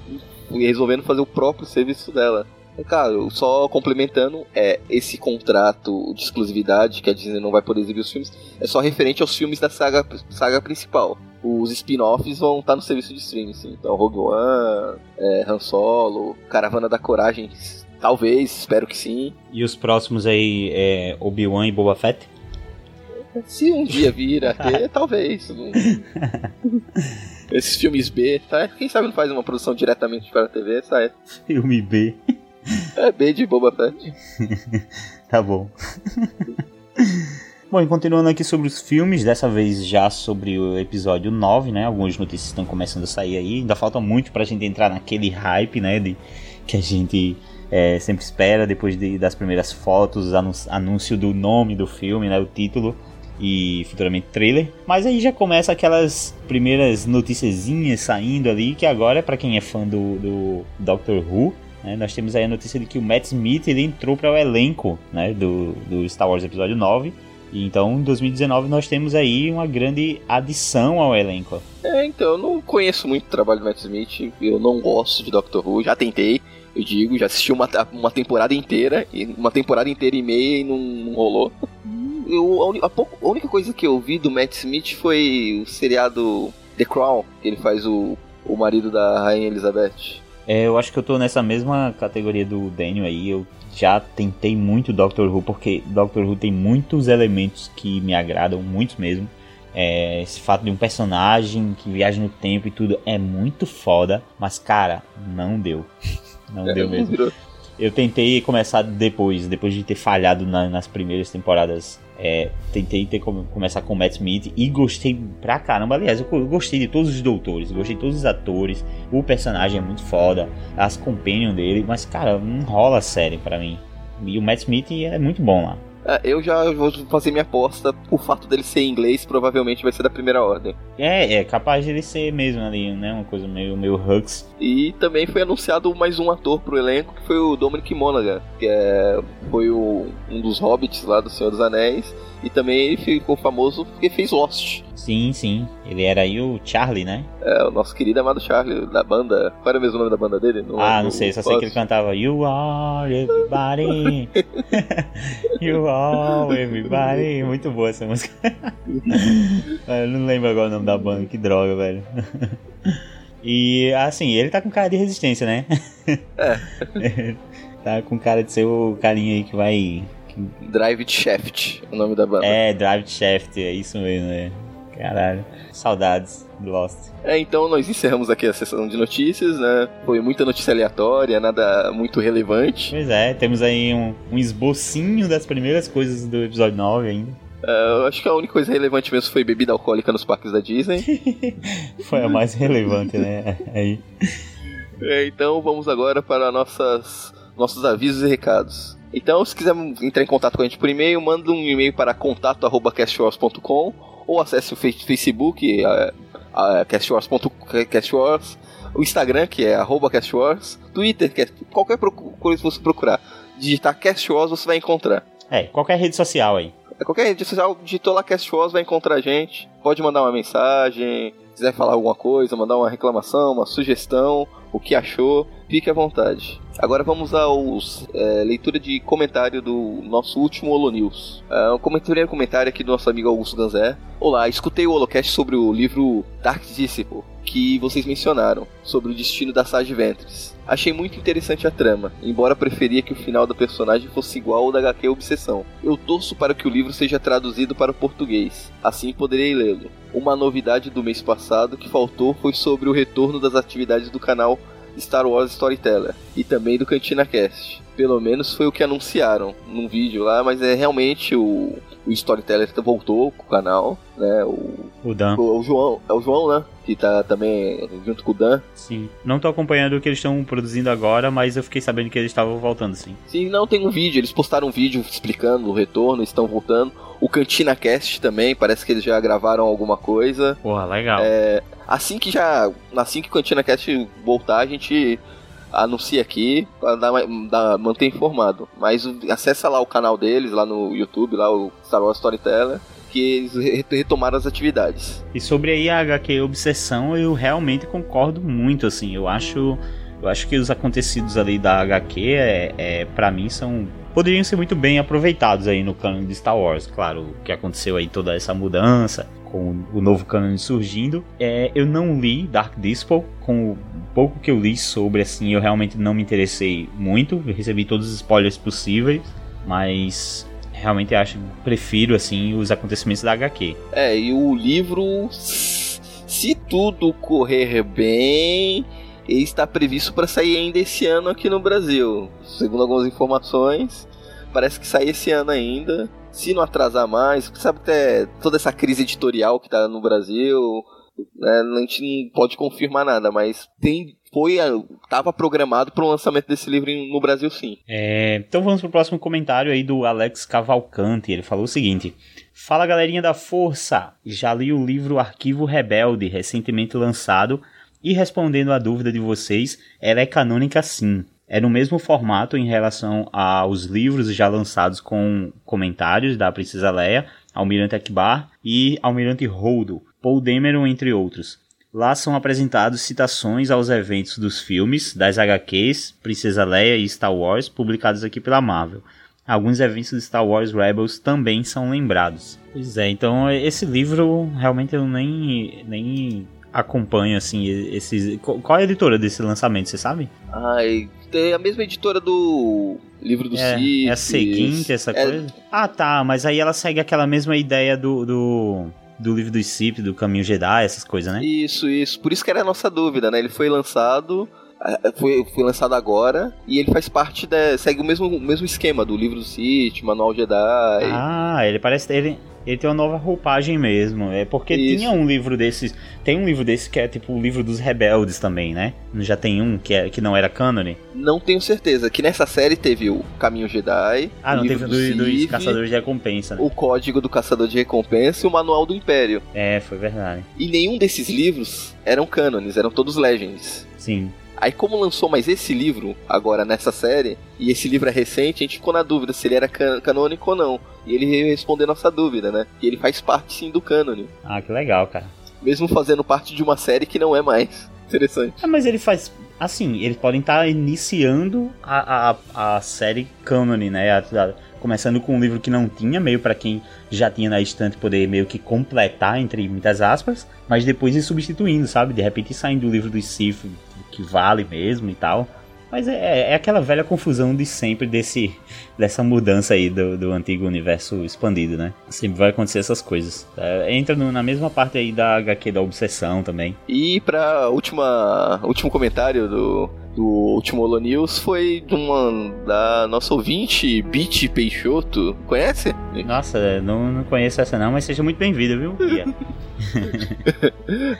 resolvendo fazer o próprio serviço dela. Cara, só complementando, é esse contrato de exclusividade que a Disney não vai poder exibir os filmes é só referente aos filmes da saga, saga principal. Os spin-offs vão estar no serviço de streaming, sim. Então, Rogue One, é, Han Solo, Caravana da Coragem, talvez, espero que sim. E os próximos aí é Obi-Wan e Boba Fett? Se um dia vir a ter, talvez. Esses filmes B, tá? Quem sabe não faz uma produção diretamente para a TV, sai. Filme B. É B de Boba Fett. tá bom. Bom, e continuando aqui sobre os filmes, dessa vez já sobre o episódio 9, né? Algumas notícias estão começando a sair aí. Ainda falta muito pra gente entrar naquele hype, né? De, que a gente é, sempre espera depois de, das primeiras fotos, anúncio do nome do filme, né? O título e futuramente trailer. Mas aí já começa aquelas primeiras noticiazinhas saindo ali, que agora, para quem é fã do, do Doctor Who, né, nós temos aí a notícia de que o Matt Smith ele entrou para o elenco né, do, do Star Wars Episódio 9. E então, em 2019, nós temos aí uma grande adição ao elenco. É, então, eu não conheço muito o trabalho do Matt Smith, eu não gosto de Doctor Who, já tentei, eu digo, já assisti uma, uma temporada inteira, uma temporada inteira e meia e não, não rolou. Eu, a, pouco, a, única coisa que eu vi do Matt Smith foi o seriado The Crown, que ele faz o, o marido da Rainha Elizabeth. É, eu acho que eu tô nessa mesma categoria do Daniel aí. Eu já tentei muito Doctor Who, porque Doctor Who tem muitos elementos que me agradam, muitos mesmo. É, esse fato de um personagem que viaja no tempo e tudo é muito foda, mas cara, não deu. Não é, deu mesmo. Eu tentei começar depois, depois de ter falhado na, nas primeiras temporadas. É, tentei ter, começar com Matt Smith e gostei pra caramba. Aliás, eu gostei de todos os doutores, gostei de todos os atores. O personagem é muito foda, as companion dele, mas cara, não rola a série pra mim. E o Matt Smith é muito bom lá. É, eu já vou fazer minha aposta. O fato dele ser inglês provavelmente vai ser da primeira ordem. É, é capaz de ele ser mesmo ali, né? Uma coisa meio, meio Hux. E também foi anunciado mais um ator pro elenco, que foi o Dominic Monaghan, que é, foi o, um dos hobbits lá do Senhor dos Anéis. E também ele ficou famoso porque fez Lost. Sim, sim. Ele era aí o Charlie, né? É, o nosso querido amado Charlie, da banda. Qual era mesmo o nome da banda dele? No, ah, não sei, só sei que ele cantava You are everybody. you are everybody. Muito boa essa música. Eu não lembro agora o nome da banda, que droga, velho. E assim, ele tá com cara de resistência, né? É. tá com cara de ser o carinha aí que vai Drive Shaft, o nome da banda. É, Drive Shaft, é isso mesmo, é. Caralho, saudades do Lost. É, então nós encerramos aqui a sessão de notícias, né? Foi muita notícia aleatória, nada muito relevante. Pois é, temos aí um, um esbocinho das primeiras coisas do episódio 9 ainda. Eu acho que a única coisa relevante mesmo foi bebida alcoólica nos parques da Disney. foi a mais relevante, né? Aí. É, então vamos agora para nossas, nossos avisos e recados. Então, se quiser entrar em contato com a gente por e-mail, manda um e-mail para contato@castwars.com ou acesse o Facebook, a, a castwars.castwars, o Instagram, que é arroba castwars, Twitter, é qualquer coisa que você procurar. Digitar Castwars, você vai encontrar. É, qualquer rede social aí. É, qualquer rede social, digitou lá Castwars, vai encontrar a gente. Pode mandar uma mensagem, quiser falar alguma coisa, mandar uma reclamação, uma sugestão, o que achou, fique à vontade. Agora vamos aos é, leitura de comentário do nosso último Holo News. É, um comentário, comentário aqui do nosso amigo Augusto Ganzé. Olá, escutei o Holocast sobre o livro Dark Disciple que vocês mencionaram, sobre o destino da Sage Ventres. Achei muito interessante a trama, embora preferia que o final da personagem fosse igual ao da HQ Obsessão. Eu torço para que o livro seja traduzido para o português, assim poderei lê-lo. Uma novidade do mês passado que faltou foi sobre o retorno das atividades do canal Star Wars Storyteller e também do Cantina Cast. Pelo menos foi o que anunciaram num vídeo lá, mas é realmente o, o Storyteller voltou com o canal, né? O, o Dan. O, o, João, é o João, né? Que tá também junto com o Dan. Sim. Não tô acompanhando o que eles estão produzindo agora, mas eu fiquei sabendo que eles estavam voltando, sim. Sim, não, tem um vídeo, eles postaram um vídeo explicando o retorno, estão voltando. O Cantina Cast também, parece que eles já gravaram alguma coisa. Porra, legal. É, assim que já. Assim que o Cantina Cast voltar, a gente anuncia aqui para manter informado. Mas acessa lá o canal deles, lá no YouTube, lá o Star Wars Storyteller, que eles retomaram as atividades. E sobre aí a HQ Obsessão, eu realmente concordo muito, assim, eu acho... Eu acho que os acontecidos ali da HQ, é, é para mim, são poderiam ser muito bem aproveitados aí no canon de Star Wars. Claro, o que aconteceu aí toda essa mudança, com o novo canon surgindo. É, eu não li Dark Disciple, com o pouco que eu li sobre, assim, eu realmente não me interessei muito. Eu recebi todos os spoilers possíveis, mas realmente acho prefiro assim os acontecimentos da HQ. É, e o livro se tudo correr bem, ele está previsto para sair ainda esse ano aqui no Brasil. Segundo algumas informações, parece que sai esse ano ainda se não atrasar mais, sabe que é toda essa crise editorial que tá no Brasil, né, a gente não pode confirmar nada, mas tem foi estava programado para o lançamento desse livro no Brasil sim. É, então vamos pro próximo comentário aí do Alex Cavalcante. Ele falou o seguinte: Fala galerinha da Força, já li o livro Arquivo Rebelde recentemente lançado e respondendo à dúvida de vocês, ela é canônica sim. É no mesmo formato em relação aos livros já lançados com comentários da Princesa Leia, Almirante Akbar e Almirante Holdo, Paul Dameron, entre outros. Lá são apresentados citações aos eventos dos filmes, das HQs, Princesa Leia e Star Wars, publicados aqui pela Marvel. Alguns eventos de Star Wars Rebels também são lembrados. Pois é, então esse livro realmente eu nem, nem acompanho assim esses. Qual é a editora desse lançamento, você sabe? Ai, é a mesma editora do livro do é, Sith. É a seguinte, essa é... coisa? Ah, tá, mas aí ela segue aquela mesma ideia do, do do livro do Sith, do Caminho Jedi, essas coisas, né? Isso, isso. Por isso que era a nossa dúvida, né? Ele foi lançado é, foi, foi lançado agora e ele faz parte da. segue o mesmo, o mesmo esquema do livro do Sith, Manual Jedi. Ah, ele parece. Ele, ele tem uma nova roupagem mesmo. É porque Isso. tinha um livro desses. Tem um livro desse que é tipo o livro dos rebeldes também, né? Já tem um que, é, que não era cânone? Não tenho certeza. Que nessa série teve o Caminho Jedi. Ah, não teve do, dos Caçadores de Recompensa. Né? O Código do Caçador de Recompensa e o Manual do Império. É, foi verdade. E nenhum desses livros eram cânones, eram todos Legends. Sim. Aí, como lançou mais esse livro agora nessa série, e esse livro é recente, a gente ficou na dúvida se ele era can canônico ou não. E ele veio responder nossa dúvida, né? E ele faz parte sim do cânone. Ah, que legal, cara. Mesmo fazendo parte de uma série que não é mais. Interessante. Ah, mas ele faz. Assim, eles podem estar tá iniciando a, a, a série cânone, né? A, a, começando com um livro que não tinha, meio para quem já tinha na estante poder meio que completar, entre muitas aspas, mas depois ir substituindo, sabe? De repente saindo do livro do Sif que vale mesmo e tal. Mas é, é aquela velha confusão de sempre desse, dessa mudança aí do, do antigo universo expandido, né? Sempre vai acontecer essas coisas. É, entra no, na mesma parte aí da HQ da obsessão também. E pra última, último comentário do, do último Holo News foi de uma da nossa ouvinte, Beat Peixoto. Conhece? Nossa, não, não conheço essa não, mas seja muito bem-vinda, viu?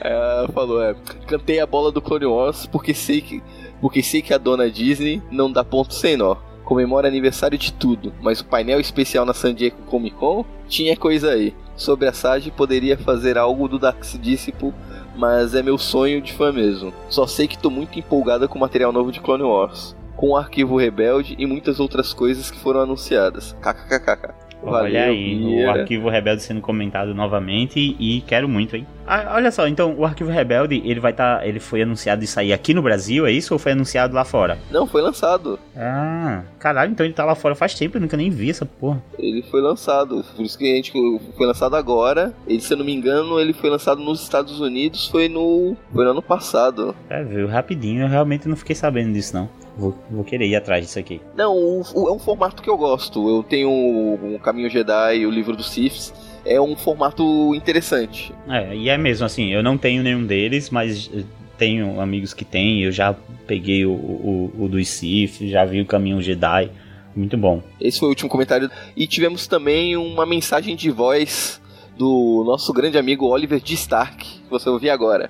Ela falou, é, cantei a bola do Clone Wars porque sei que porque sei que a dona Disney não dá ponto sem nó. Comemora aniversário de tudo, mas o painel especial na San Diego Comic Con tinha coisa aí. Sobre a Sage poderia fazer algo do Dax Disciple, mas é meu sonho de fã mesmo. Só sei que tô muito empolgada com o material novo de Clone Wars, com o arquivo Rebelde e muitas outras coisas que foram anunciadas. KKKK. Valeu, olha aí, o Arquivo Rebelde sendo comentado novamente e, e quero muito, hein? Ah, olha só, então o Arquivo Rebelde, ele vai estar, tá, ele foi anunciado de sair aqui no Brasil, é isso ou foi anunciado lá fora? Não, foi lançado. Ah, caralho, então ele tá lá fora faz tempo, eu nunca nem vi essa porra. Ele foi lançado, por isso que a gente foi lançado agora. Ele, se eu não me engano, ele foi lançado nos Estados Unidos, foi no, foi no ano passado. É, viu, rapidinho, eu realmente não fiquei sabendo disso não. Vou, vou querer ir atrás disso aqui. Não, o, o, é um formato que eu gosto. Eu tenho o, o Caminho Jedi e o livro dos Siths. É um formato interessante. É, e é mesmo assim, eu não tenho nenhum deles, mas tenho amigos que têm. Eu já peguei o, o, o dos Sith, já vi o Caminho Jedi. Muito bom. Esse foi o último comentário. E tivemos também uma mensagem de voz do nosso grande amigo Oliver de Stark, que você ouviu agora.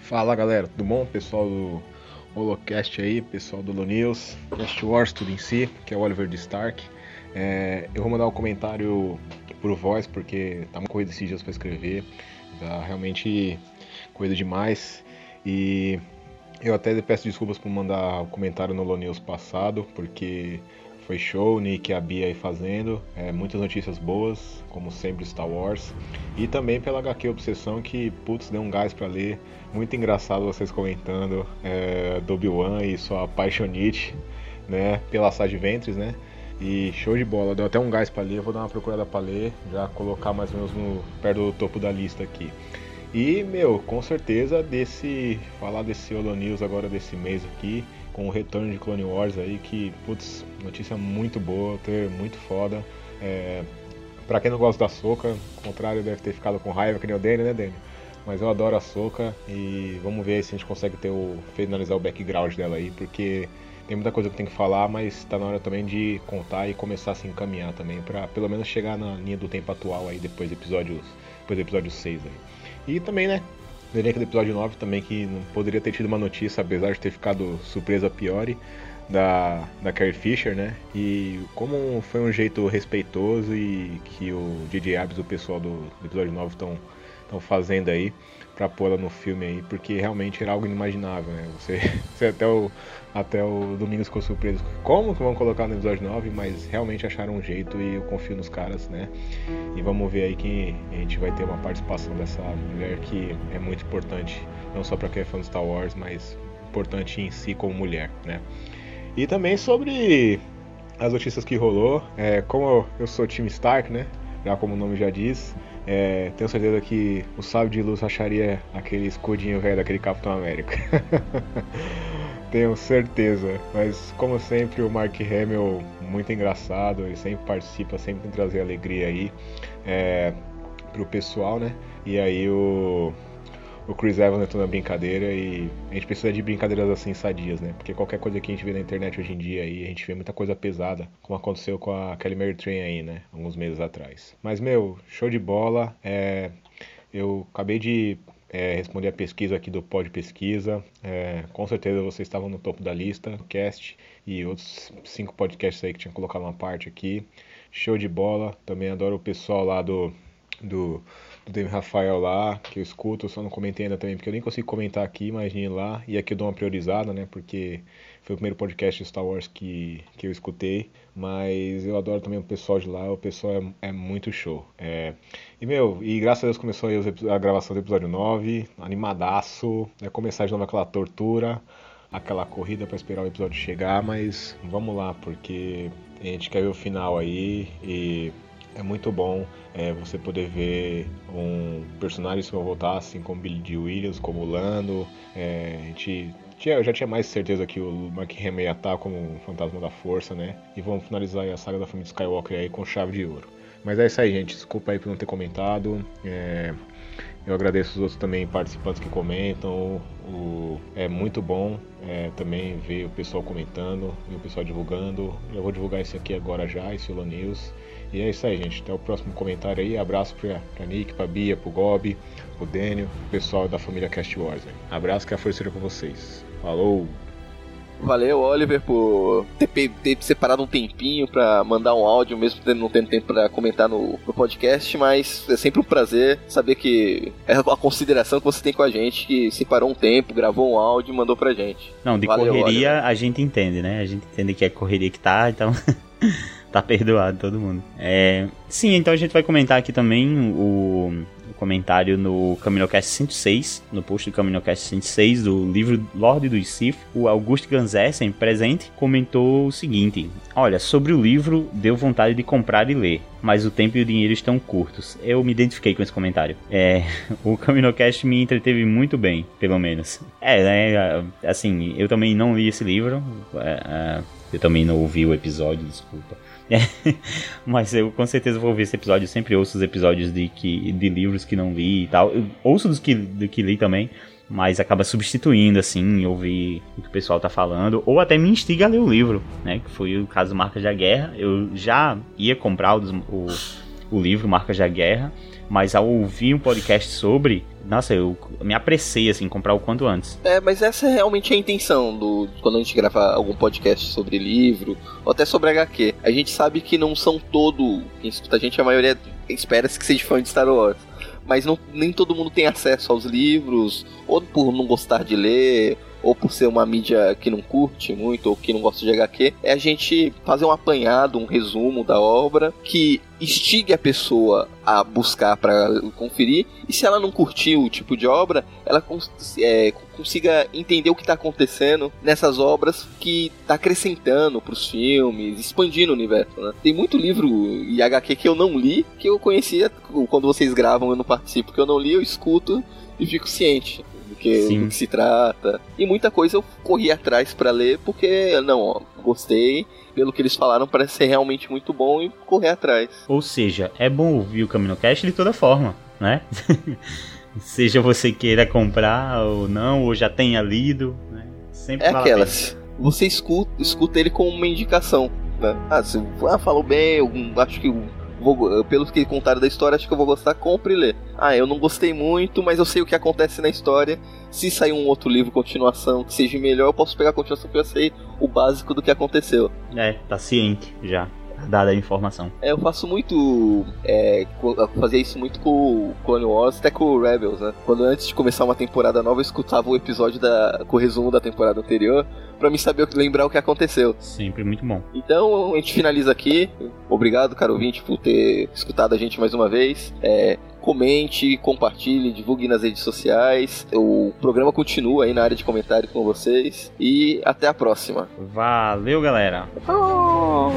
Fala galera, tudo bom? Pessoal do Holocast aí, pessoal do Lo News, Cast Wars, tudo em si, que é o Oliver de Stark. É, eu vou mandar um comentário por voz, porque tá uma corrida esses dias para escrever, tá realmente corrida demais. E eu até peço desculpas por mandar o comentário no Lo News passado, porque foi show, Nick e a Bia aí fazendo. É, muitas notícias boas, como sempre Star Wars. E também pela HQ Obsessão, que putz, deu um gás para ler. Muito engraçado vocês comentando é, do Obi-Wan e sua paixonite, né? Pela Sage Ventres, né? E show de bola, deu até um gás para ler. Vou dar uma procurada para ler, já colocar mais ou menos no, perto do topo da lista aqui. E, meu, com certeza desse. Falar desse Holo News agora desse mês aqui com o retorno de Clone Wars aí, que, putz, notícia muito boa, ter muito foda. É, pra quem não gosta da Soca, ao contrário, deve ter ficado com raiva, que nem o Danny, né, Danny? Mas eu adoro a Soca e vamos ver se a gente consegue ter o, finalizar o background dela aí, porque tem muita coisa que tem que falar, mas tá na hora também de contar e começar a se encaminhar também, para pelo menos chegar na linha do tempo atual aí, depois do episódio, depois do episódio 6 aí. E também, né, elenco do episódio 9 também, que não poderia ter tido uma notícia, apesar de ter ficado surpresa pior, da, da Carrie Fisher, né? E como foi um jeito respeitoso e que o DJ Abs, o pessoal do, do episódio 9 estão estão fazendo aí para pôr no filme aí, porque realmente era algo inimaginável, né? Você, você até o até o Domingos ficou surpreso como que vão colocar no episódio 9, mas realmente acharam um jeito e eu confio nos caras, né? E vamos ver aí que a gente vai ter uma participação dessa mulher que é muito importante, não só para quem é fã de Star Wars, mas importante em si como mulher, né? E também sobre as notícias que rolou, é, como eu sou time Stark, né? Já como o nome já diz, é, tenho certeza que o sábio de luz acharia aquele escudinho velho daquele Capitão América. tenho certeza. Mas como sempre o Mark Hamill muito engraçado, ele sempre participa, sempre tem trazer alegria aí é, pro pessoal, né? E aí o o Chris Evans entrou na brincadeira e a gente precisa de brincadeiras assim sadias, né? Porque qualquer coisa que a gente vê na internet hoje em dia aí, a gente vê muita coisa pesada, como aconteceu com a Kelly Mary Train aí, né? Alguns meses atrás. Mas, meu, show de bola. É... Eu acabei de é, responder a pesquisa aqui do Pod Pesquisa. É, com certeza vocês estavam no topo da lista, cast e outros cinco podcasts aí que tinha colocado uma parte aqui. Show de bola. Também adoro o pessoal lá do, do do Dave Rafael lá, que eu escuto, só não comentei ainda também, porque eu nem consigo comentar aqui, imagine lá. E aqui eu dou uma priorizada, né? Porque foi o primeiro podcast de Star Wars que, que eu escutei. Mas eu adoro também o pessoal de lá, o pessoal é, é muito show. É... E meu, e graças a Deus começou aí a gravação do episódio 9, animadaço, né? Começar de novo aquela tortura, aquela corrida para esperar o episódio chegar, mas vamos lá, porque a gente quer ver o final aí e é muito bom é, você poder ver um personagens que vão voltar, assim como Billy D. Williams, como Lando. É, a gente tinha, eu já tinha mais certeza que o Mark Hamill ia estar como um fantasma da força, né? E vamos finalizar a saga da família Skywalker aí com chave de ouro. Mas é isso aí, gente. Desculpa aí por não ter comentado. É, eu agradeço os outros também participantes que comentam. O, é muito bom é, também ver o pessoal comentando e o pessoal divulgando. Eu vou divulgar esse aqui agora já, esse Lula News. E é isso aí, gente. Até o próximo comentário aí. Abraço pra, pra Nick, pra Bia, pro Gob, pro Dênio, pro pessoal da família Cast Wars. Aí. Abraço que a força seja com vocês. Falou! Valeu, Oliver, por ter, ter, separado um tempinho para mandar um áudio, mesmo não tendo tempo para comentar no, no, podcast, mas é sempre um prazer saber que é a consideração que você tem com a gente, que separou um tempo, gravou um áudio e mandou pra gente. Não, de Valeu, correria Oliver. a gente entende, né? A gente entende que é correria que tá, então tá perdoado todo mundo. É, sim, então a gente vai comentar aqui também o, o comentário no CaminoCast 106, no post do CaminoCast 106 do livro Lorde dos Sith. O Augusto Ganzessen, presente, comentou o seguinte: Olha, sobre o livro, deu vontade de comprar e ler, mas o tempo e o dinheiro estão curtos. Eu me identifiquei com esse comentário. É, o CaminoCast me entreteve muito bem, pelo menos. É, né, assim, eu também não li esse livro, é, é, eu também não ouvi o episódio, desculpa. Mas eu com certeza vou ver esse episódio. Eu sempre ouço os episódios de, que, de livros que não li e tal. Eu ouço dos que, do que li também. Mas acaba substituindo, assim, ouvir o que o pessoal tá falando. Ou até me instiga a ler o livro, né? Que foi o caso Marcas da Guerra. Eu já ia comprar o, o, o livro Marcas da Guerra. Mas ao ouvir um podcast sobre, nossa, eu me apressei assim, comprar o quanto antes. É, mas essa é realmente a intenção do quando a gente grava algum podcast sobre livro, ou até sobre HQ. A gente sabe que não são todo, quem escuta a gente, a maioria espera-se que seja fã de Star Wars. Mas não, nem todo mundo tem acesso aos livros, ou por não gostar de ler, ou por ser uma mídia que não curte muito, ou que não gosta de HQ, é a gente fazer um apanhado, um resumo da obra que instigue a pessoa a buscar para conferir, e se ela não curtir o tipo de obra, ela cons é, consiga entender o que está acontecendo nessas obras que está acrescentando para os filmes, expandindo o universo. Né? Tem muito livro e HQ que eu não li, que eu conhecia quando vocês gravam eu não participo, que eu não li, eu escuto e fico ciente que, do que se trata. E muita coisa eu corri atrás para ler porque, não, ó, gostei. Pelo que eles falaram, parece ser realmente muito bom e correr atrás. Ou seja, é bom ouvir o Camino Cash de toda forma, né? Seja você queira comprar ou não, ou já tenha lido, né? Sempre é aquelas. Você escuta, escuta ele como uma indicação. Né? Ah, se ah, falou bem, eu acho que vou, pelos que contaram da história, acho que eu vou gostar, compre e lê. Ah, eu não gostei muito, mas eu sei o que acontece na história. Se sair um outro livro, continuação, que seja melhor, eu posso pegar a continuação que eu sei o básico do que aconteceu. É, tá ciente já. Dada a informação. É, eu faço muito. É, fazia isso muito com o Clone Wars, até com o Rebels, né? Quando antes de começar uma temporada nova, eu escutava o episódio da, com o resumo da temporada anterior para me saber lembrar o que aconteceu. Sempre muito bom. Então a gente finaliza aqui. Obrigado, caro ouvinte, por ter escutado a gente mais uma vez. É, comente, compartilhe, divulgue nas redes sociais. O programa continua aí na área de comentários com vocês. E até a próxima. Valeu, galera. Oh.